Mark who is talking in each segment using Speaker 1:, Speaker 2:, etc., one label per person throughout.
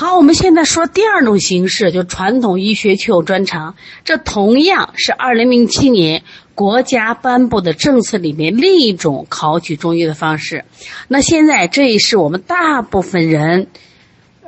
Speaker 1: 好，我们现在说第二种形式，就传统医学确有专长。这同样是二零零七年国家颁布的政策里面另一种考取中医的方式。那现在这也是我们大部分人，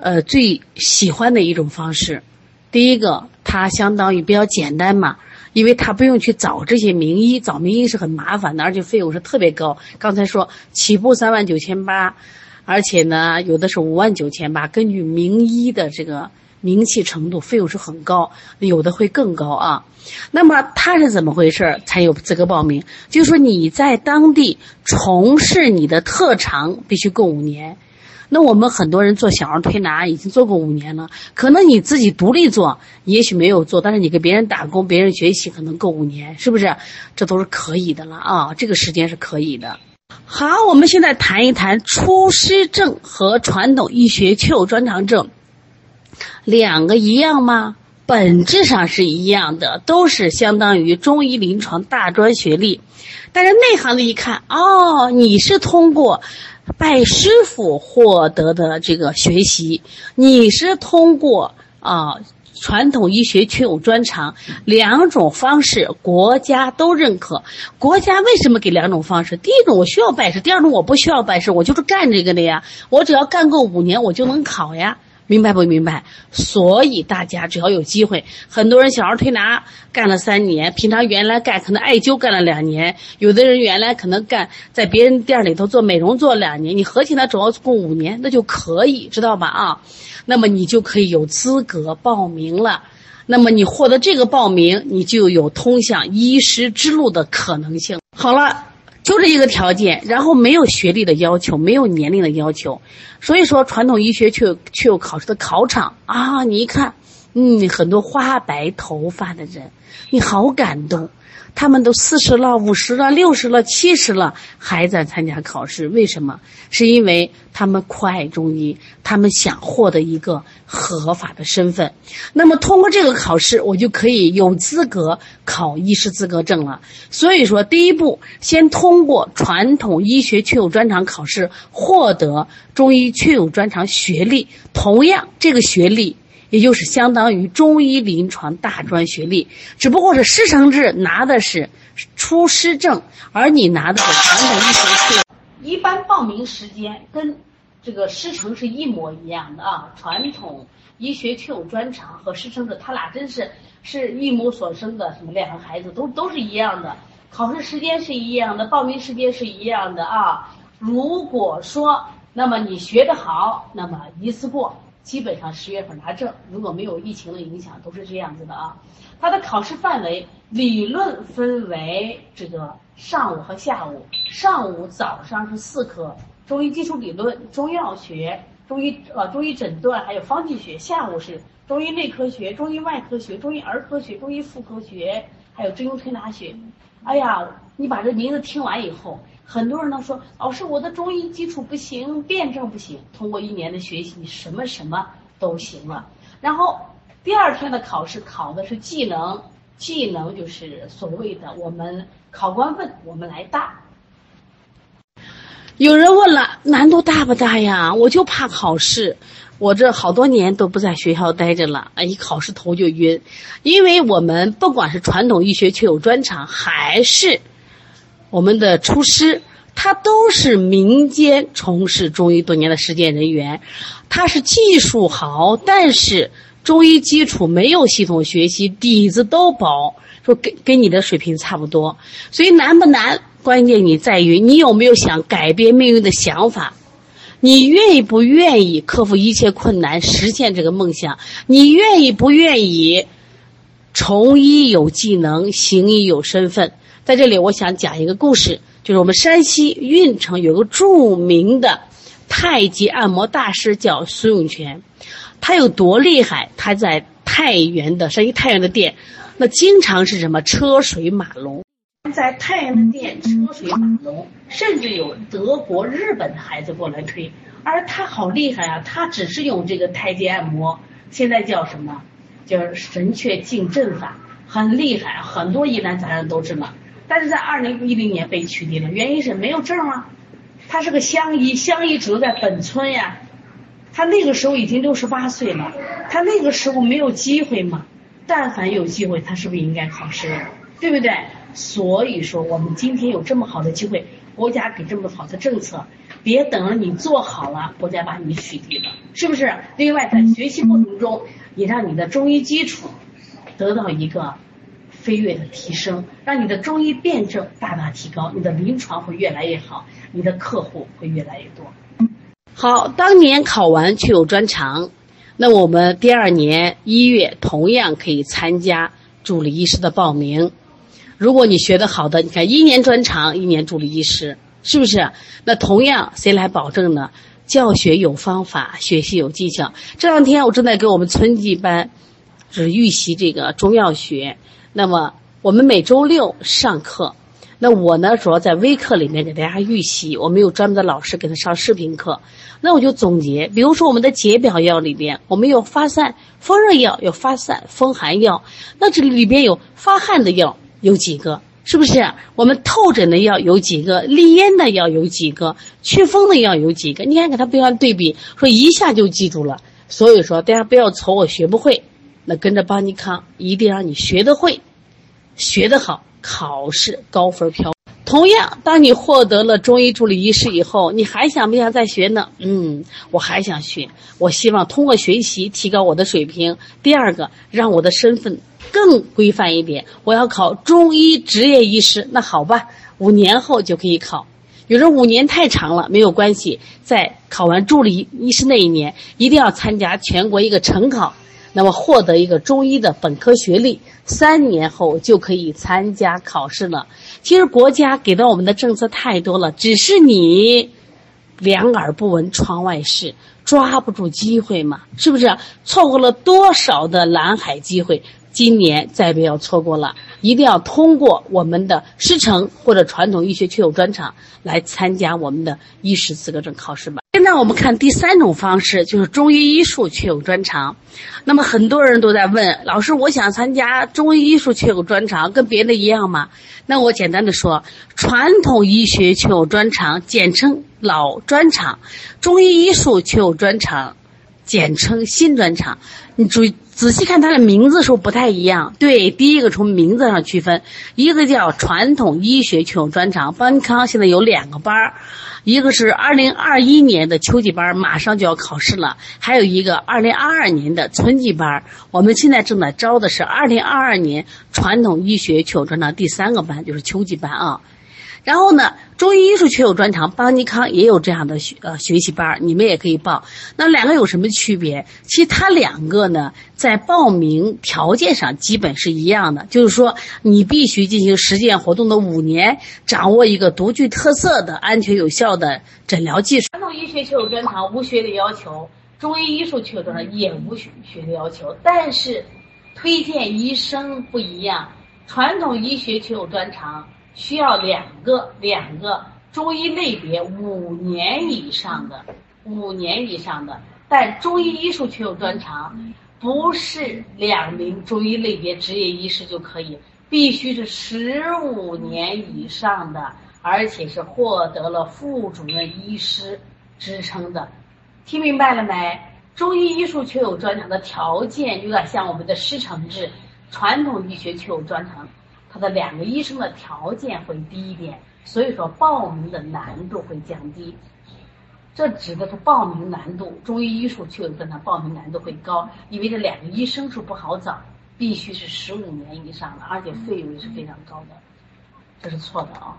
Speaker 1: 呃最喜欢的一种方式。第一个，它相当于比较简单嘛，因为它不用去找这些名医，找名医是很麻烦的，而且费用是特别高。刚才说起步三万九千八。而且呢，有的是五万九千八，根据名医的这个名气程度，费用是很高，有的会更高啊。那么他是怎么回事才有资格报名？就是说你在当地从事你的特长，必须够五年。那我们很多人做小儿推拿已经做过五年了，可能你自己独立做，也许没有做，但是你给别人打工、别人学习，可能够五年，是不是？这都是可以的了啊，这个时间是可以的。好，我们现在谈一谈出师证和传统医学确有专长证，两个一样吗？本质上是一样的，都是相当于中医临床大专学历。但是内行的一看，哦，你是通过拜师傅获得的这个学习，你是通过啊。传统医学确有专长，两种方式国家都认可。国家为什么给两种方式？第一种我需要拜师，第二种我不需要拜师，我就是干这个的呀。我只要干够五年，我就能考呀。明白不明白？所以大家只要有机会，很多人小儿推拿干了三年，平常原来干可能艾灸干了两年，有的人原来可能干在别人店里头做美容做两年，你合起来总要够五年，那就可以知道吧？啊。那么你就可以有资格报名了。那么你获得这个报名，你就有通向医师之路的可能性。好了，就这一个条件，然后没有学历的要求，没有年龄的要求。所以说，传统医学却却有考试的考场啊！你一看，嗯，很多花白头发的人，你好感动。他们都四十了、五十了、六十了、七十了，还在参加考试，为什么？是因为他们酷爱中医，他们想获得一个合法的身份。那么通过这个考试，我就可以有资格考医师资格证了。所以说，第一步先通过传统医学确有专长考试，获得中医确有专长学历。同样，这个学历。也就是相当于中医临床大专学历，只不过是师承制拿的是出师证，而你拿的是传统医学确。一般报名时间跟这个师承是一模一样的啊，传统医学确有专长和师承制，他俩真是是一母所生的什么两个孩子，都都是一样的，考试时间是一样的，报名时间是一样的啊。如果说那么你学得好，那么一次过。基本上十月份拿证，如果没有疫情的影响，都是这样子的啊。它的考试范围理论分为这个上午和下午。上午早上是四科：中医基础理论、中药学、中医呃中医诊断，还有方剂学。下午是中医内科学、中医外科学、中医儿科学、中医妇科学，还有中医推拿学。哎呀，你把这名字听完以后。很多人都说，老师，我的中医基础不行，辩证不行。通过一年的学习，你什么什么都行了。然后第二天的考试考的是技能，技能就是所谓的我们考官问我们来答。有人问了，难度大不大呀？我就怕考试，我这好多年都不在学校待着了，一考试头就晕。因为我们不管是传统医学确有专长，还是。我们的厨师，他都是民间从事中医多年的实践人员，他是技术好，但是中医基础没有系统学习，底子都薄，说跟跟你的水平差不多。所以难不难？关键你在于你有没有想改变命运的想法，你愿意不愿意克服一切困难实现这个梦想？你愿意不愿意从医有技能，行医有身份？在这里，我想讲一个故事，就是我们山西运城有个著名的太极按摩大师叫孙永全，他有多厉害？他在太原的山西太原的店，那经常是什么车水马龙，在太原的店车水马龙，甚至有德国、日本的孩子过来推，而他好厉害啊！他只是用这个太极按摩，现在叫什么？叫神阙静阵法，很厉害，很多疑难杂症都治了。但是在二零一零年被取缔了，原因是没有证啊。他是个乡医，乡医只能在本村呀。他那个时候已经六十八岁了，他那个时候没有机会嘛？但凡有机会，他是不是应该考试？对不对？所以说，我们今天有这么好的机会，国家给这么好的政策，别等着你做好了，国家把你取缔了，是不是？另外，在学习过程中，也让你的中医基础得到一个飞跃的提升，让你的中医辩证大大提高，你的临床会越来越好，你的客户会越来越多。好，当年考完确有专长，那我们第二年一月同样可以参加助理医师的报名。如果你学得好的，你看一年专长，一年助理医师，是不是？那同样谁来保证呢？教学有方法，学习有技巧。这两天我正在给我们春季班，是预习这个中药学。那么我们每周六上课。那我呢，主要在微课里面给大家预习，我们有专门的老师给他上视频课。那我就总结，比如说我们的解表药里边，我们有发散风热药，有发散风寒药。那这里边有发汗的药有几个？是不是？我们透疹的药有几个？利咽的药有几个？祛风的药有几个？你看，给他不要对比，说一下就记住了。所以说，大家不要愁我学不会，那跟着邦尼康，一定让你学得会，学得好。考试高分飘。同样，当你获得了中医助理医师以后，你还想不想再学呢？嗯，我还想学。我希望通过学习提高我的水平。第二个，让我的身份更规范一点。我要考中医执业医师。那好吧，五年后就可以考。有人五年太长了，没有关系。在考完助理医师那一年，一定要参加全国一个成考。那么获得一个中医的本科学历，三年后就可以参加考试了。其实国家给到我们的政策太多了，只是你两耳不闻窗外事，抓不住机会嘛，是不是？错过了多少的蓝海机会？今年再不要错过了，一定要通过我们的师承或者传统医学确有专长来参加我们的医师资格证考试吧。现在我们看第三种方式，就是中医医术确有专长。那么很多人都在问老师，我想参加中医医术确有专长，跟别的一样吗？那我简单的说，传统医学确有专长，简称老专长；中医医术确有专长，简称新专长。你注意。仔细看它的名字时候不太一样，对，第一个从名字上区分，一个叫传统医学确有专长，邦康现在有两个班儿，一个是二零二一年的秋季班，马上就要考试了，还有一个二零二二年的春季班，我们现在正在招的是二零二二年传统医学确有专长第三个班，就是秋季班啊。然后呢，中医医术确有专长，邦尼康也有这样的学呃学习班，你们也可以报。那两个有什么区别？其实它两个呢，在报名条件上基本是一样的，就是说你必须进行实践活动的五年，掌握一个独具特色的安全有效的诊疗技术。传统医学确有专长无学历要求，中医医术确有专长也无学学历要求，但是推荐医生不一样，传统医学确有专长。需要两个两个中医类别五年以上的五年以上的，但中医医术却有专长，不是两名中医类别执业医师就可以，必须是十五年以上的，而且是获得了副主任医师职称的，听明白了没？中医医术却有专长的条件有点像我们的师承制，传统医学却有专长。他的两个医生的条件会低一点，所以说报名的难度会降低。这指的是报名难度，中医医术确实跟他报名难度会高，因为这两个医生是不好找，必须是十五年以上的，而且费用也是非常高的，这是错的啊。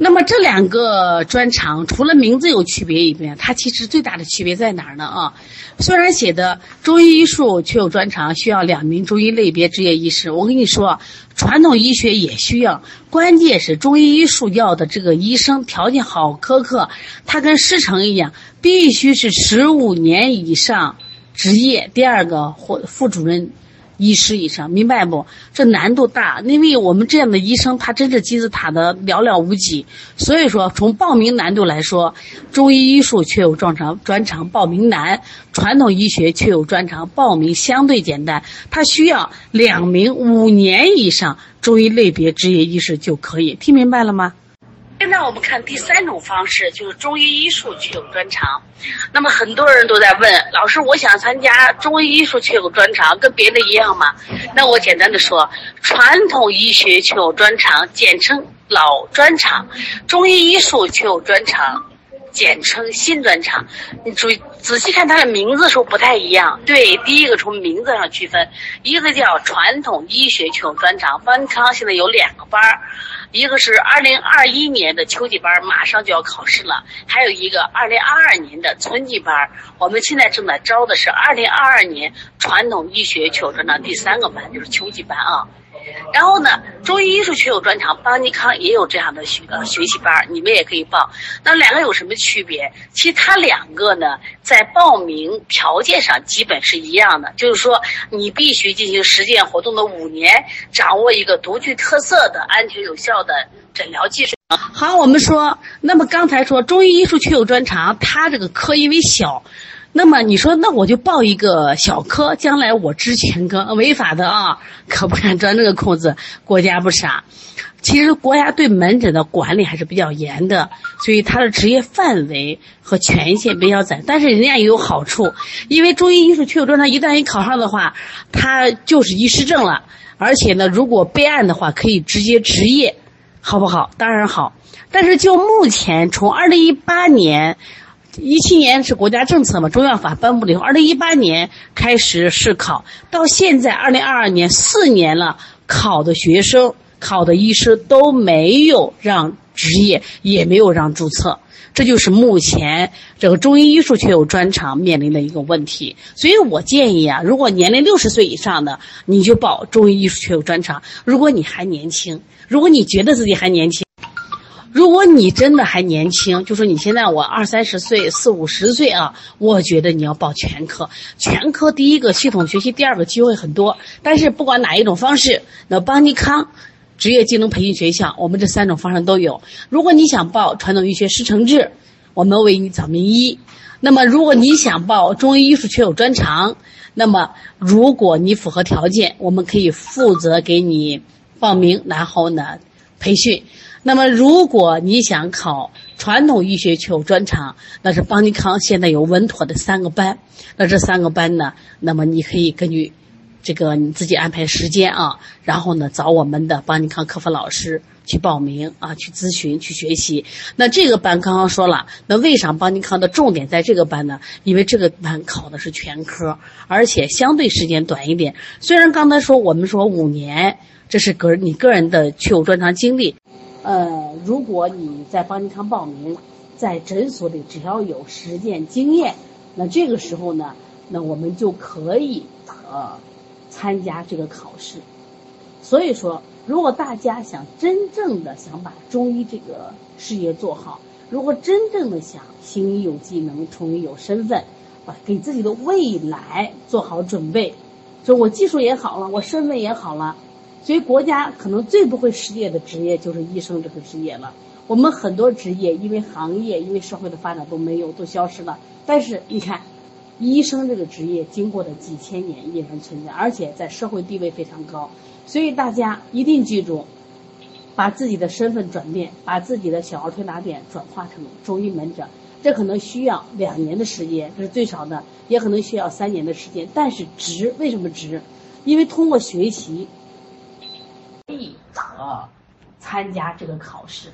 Speaker 1: 那么这两个专长除了名字有区别以外，它其实最大的区别在哪儿呢？啊，虽然写的中医医术确有专长，需要两名中医类别执业医师。我跟你说，传统医学也需要，关键是中医医术要的这个医生条件好苛刻，他跟师承一样，必须是十五年以上执业。第二个或副主任。医师以上，明白不？这难度大，因为我们这样的医生，他真是金字塔的寥寥无几。所以说，从报名难度来说，中医医术确有专长，专长报名难；传统医学确有专长，报名相对简单。他需要两名五年以上中医类别执业医师就可以。听明白了吗？那我们看第三种方式，就是中医医术确有专长。那么很多人都在问老师，我想参加中医医术确有专长，跟别的一样吗？那我简单的说，传统医学确有专长，简称老专长；中医医术确有专长。简称新专场，你注意仔细看它的名字时候不太一样。对，第一个从名字上区分，一个叫传统医学全专场，方康现在有两个班儿，一个是二零二一年的秋季班，马上就要考试了，还有一个二零二二年的春季班。我们现在正在招的是二零二二年传统医学全专场第三个班，就是秋季班啊。然后呢，中医医术学有专场，邦尼康也有这样的学呃学习班，你们也可以报。那两个有什么区别？其实它两个呢，在报名条件上基本是一样的，就是说你必须进行实践活动的五年，掌握一个独具特色的安全有效的诊疗技术。好，我们说，那么刚才说中医医术全有专长，它这个科因为小。那么你说，那我就报一个小科，将来我知全科，违法的啊，可不敢钻这个空子。国家不傻，其实国家对门诊的管理还是比较严的，所以他的职业范围和权限比较窄。但是人家也有好处，因为中医医术确有专长，一旦一考上的话，他就是医师证了。而且呢，如果备案的话，可以直接执业，好不好？当然好。但是就目前，从二零一八年。一七年是国家政策嘛，中药法颁布了以后，二零一八年开始试考，到现在二零二二年四年了，考的学生、考的医师都没有让执业，也没有让注册，这就是目前这个中医医术确有专长面临的一个问题。所以我建议啊，如果年龄六十岁以上的，你就报中医医术确有专长；如果你还年轻，如果你觉得自己还年轻。如果你真的还年轻，就说你现在我二三十岁、四五十岁啊，我觉得你要报全科。全科第一个系统学习，第二个机会很多。但是不管哪一种方式，那邦尼康职业技能培训学校，我们这三种方式都有。如果你想报传统医学师承制，我们为你找名医。那么如果你想报中医医术确有专长，那么如果你符合条件，我们可以负责给你报名，然后呢培训。那么，如果你想考传统医学确有专长，那是邦尼康现在有稳妥的三个班。那这三个班呢，那么你可以根据这个你自己安排时间啊，然后呢找我们的邦尼康客服老师去报名啊，去咨询去学习。那这个班刚刚说了，那为啥邦尼康的重点在这个班呢？因为这个班考的是全科，而且相对时间短一点。虽然刚才说我们说五年，这是个你个人的确有专长经历。呃，如果你在邦尼康报名，在诊所里只要有实践经验，那这个时候呢，那我们就可以呃参加这个考试。所以说，如果大家想真正的想把中医这个事业做好，如果真正的想行医有技能，从医有身份，把，给自己的未来做好准备，说我技术也好了，我身份也好了。所以，国家可能最不会失业的职业就是医生这个职业了。我们很多职业因为行业、因为社会的发展都没有，都消失了。但是，你看，医生这个职业经过了几千年依然存在，而且在社会地位非常高。所以，大家一定记住，把自己的身份转变，把自己的小儿推拿店转化成中医门诊。这可能需要两年的时间，这是最少的，也可能需要三年的时间。但是值，为什么值？因为通过学习。参加这个考试，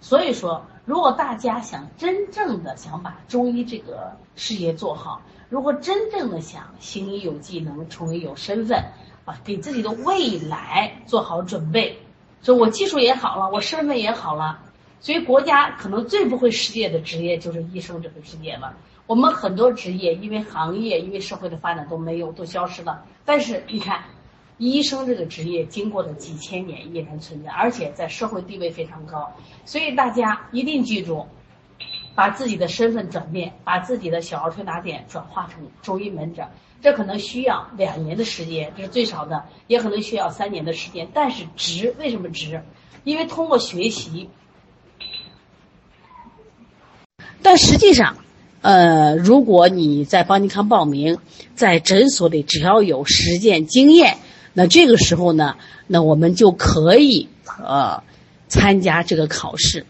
Speaker 1: 所以说，如果大家想真正的想把中医这个事业做好，如果真正的想行医有技能，从医有身份，啊，给自己的未来做好准备，说我技术也好了，我身份也好了，所以国家可能最不会失业的职业就是医生这个职业了。我们很多职业因为行业、因为社会的发展都没有，都消失了。但是你看。医生这个职业经过了几千年依然存在，而且在社会地位非常高，所以大家一定记住，把自己的身份转变，把自己的小儿推拿店转化成中医门诊。这可能需要两年的时间，这是最少的，也可能需要三年的时间。但是值，为什么值？因为通过学习。但实际上，呃，如果你在邦尼康报名，在诊所里只要有实践经验。那这个时候呢，那我们就可以呃参加这个考试。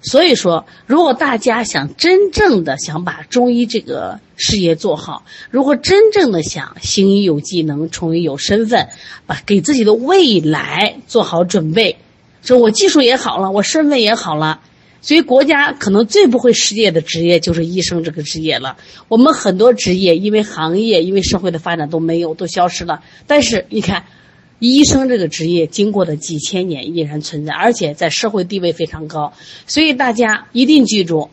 Speaker 1: 所以说，如果大家想真正的想把中医这个事业做好，如果真正的想行医有技能、从医有身份，把给自己的未来做好准备，说我技术也好了，我身份也好了，所以国家可能最不会失业的职业就是医生这个职业了。我们很多职业因为行业、因为社会的发展都没有，都消失了。但是你看。医生这个职业经过的几千年依然存在，而且在社会地位非常高，所以大家一定记住，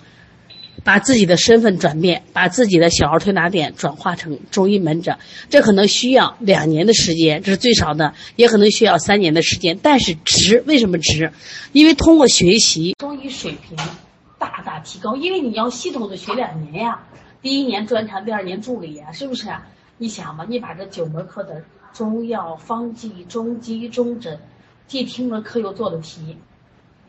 Speaker 1: 把自己的身份转变，把自己的小儿推拿店转化成中医门诊。这可能需要两年的时间，这是最少的，也可能需要三年的时间。但是值，为什么值？因为通过学习，中医水平大大提高。因为你要系统的学两年呀，第一年专长，第二年助理呀，是不是？你想吧，你把这九门课的。中药、方剂、中基、中诊，既听了课又做的题，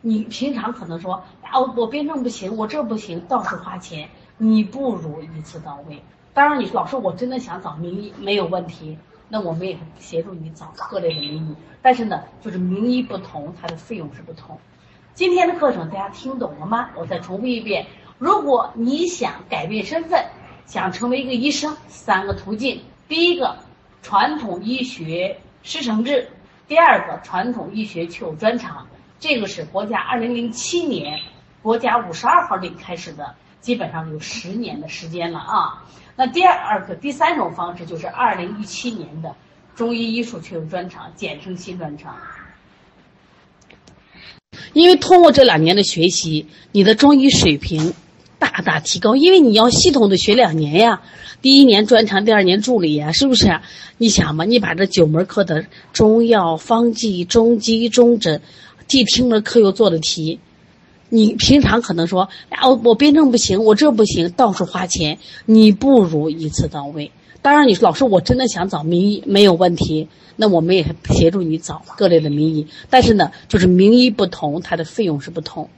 Speaker 1: 你平常可能说啊，我辩证不行，我这不行，到处花钱，你不如一次到位。当然，你说老师我真的想找名医，没有问题，那我们也协助你找各类的名医。但是呢，就是名医不同，它的费用是不同。今天的课程大家听懂了吗？我再重复一遍：如果你想改变身份，想成为一个医生，三个途径，第一个。传统医学师承制，第二个传统医学具有专长，这个是国家二零零七年国家五十二号令开始的，基本上有十年的时间了啊。那第二个第三种方式就是二零一七年的中医医术具有专长，简称新专长。因为通过这两年的学习，你的中医水平大大提高，因为你要系统的学两年呀。第一年专长，第二年助理呀，是不是？你想嘛，你把这九门课的中药、方剂、中基、中诊，既听了课又做的题，你平常可能说，啊，我我辩证不行，我这不行，到处花钱，你不如一次到位。当然，你说老师，我真的想找名医，没有问题，那我们也协助你找各类的名医。但是呢，就是名医不同，它的费用是不同。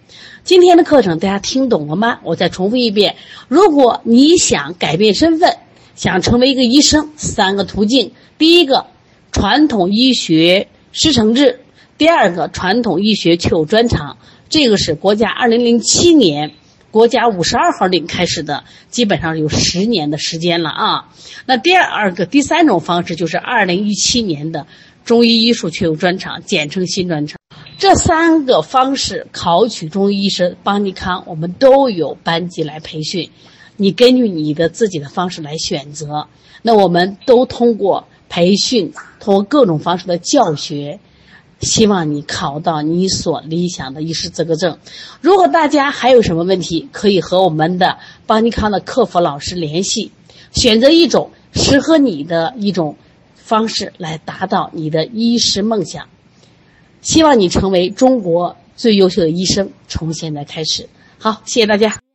Speaker 1: 今天的课程大家听懂了吗？我再重复一遍：如果你想改变身份，想成为一个医生，三个途径：第一个，传统医学师承制；第二个，传统医学具有专长。这个是国家二零零七年。国家五十二号令开始的，基本上有十年的时间了啊。那第二个、第三种方式就是二零一七年的中医医术确有专长，简称新专长。这三个方式考取中医医生，邦尼康我们都有班级来培训，你根据你的自己的方式来选择。那我们都通过培训，通过各种方式的教学。希望你考到你所理想的医师资格证。如果大家还有什么问题，可以和我们的邦尼康的客服老师联系，选择一种适合你的一种方式来达到你的医师梦想。希望你成为中国最优秀的医生，从现在开始。好，谢谢大家。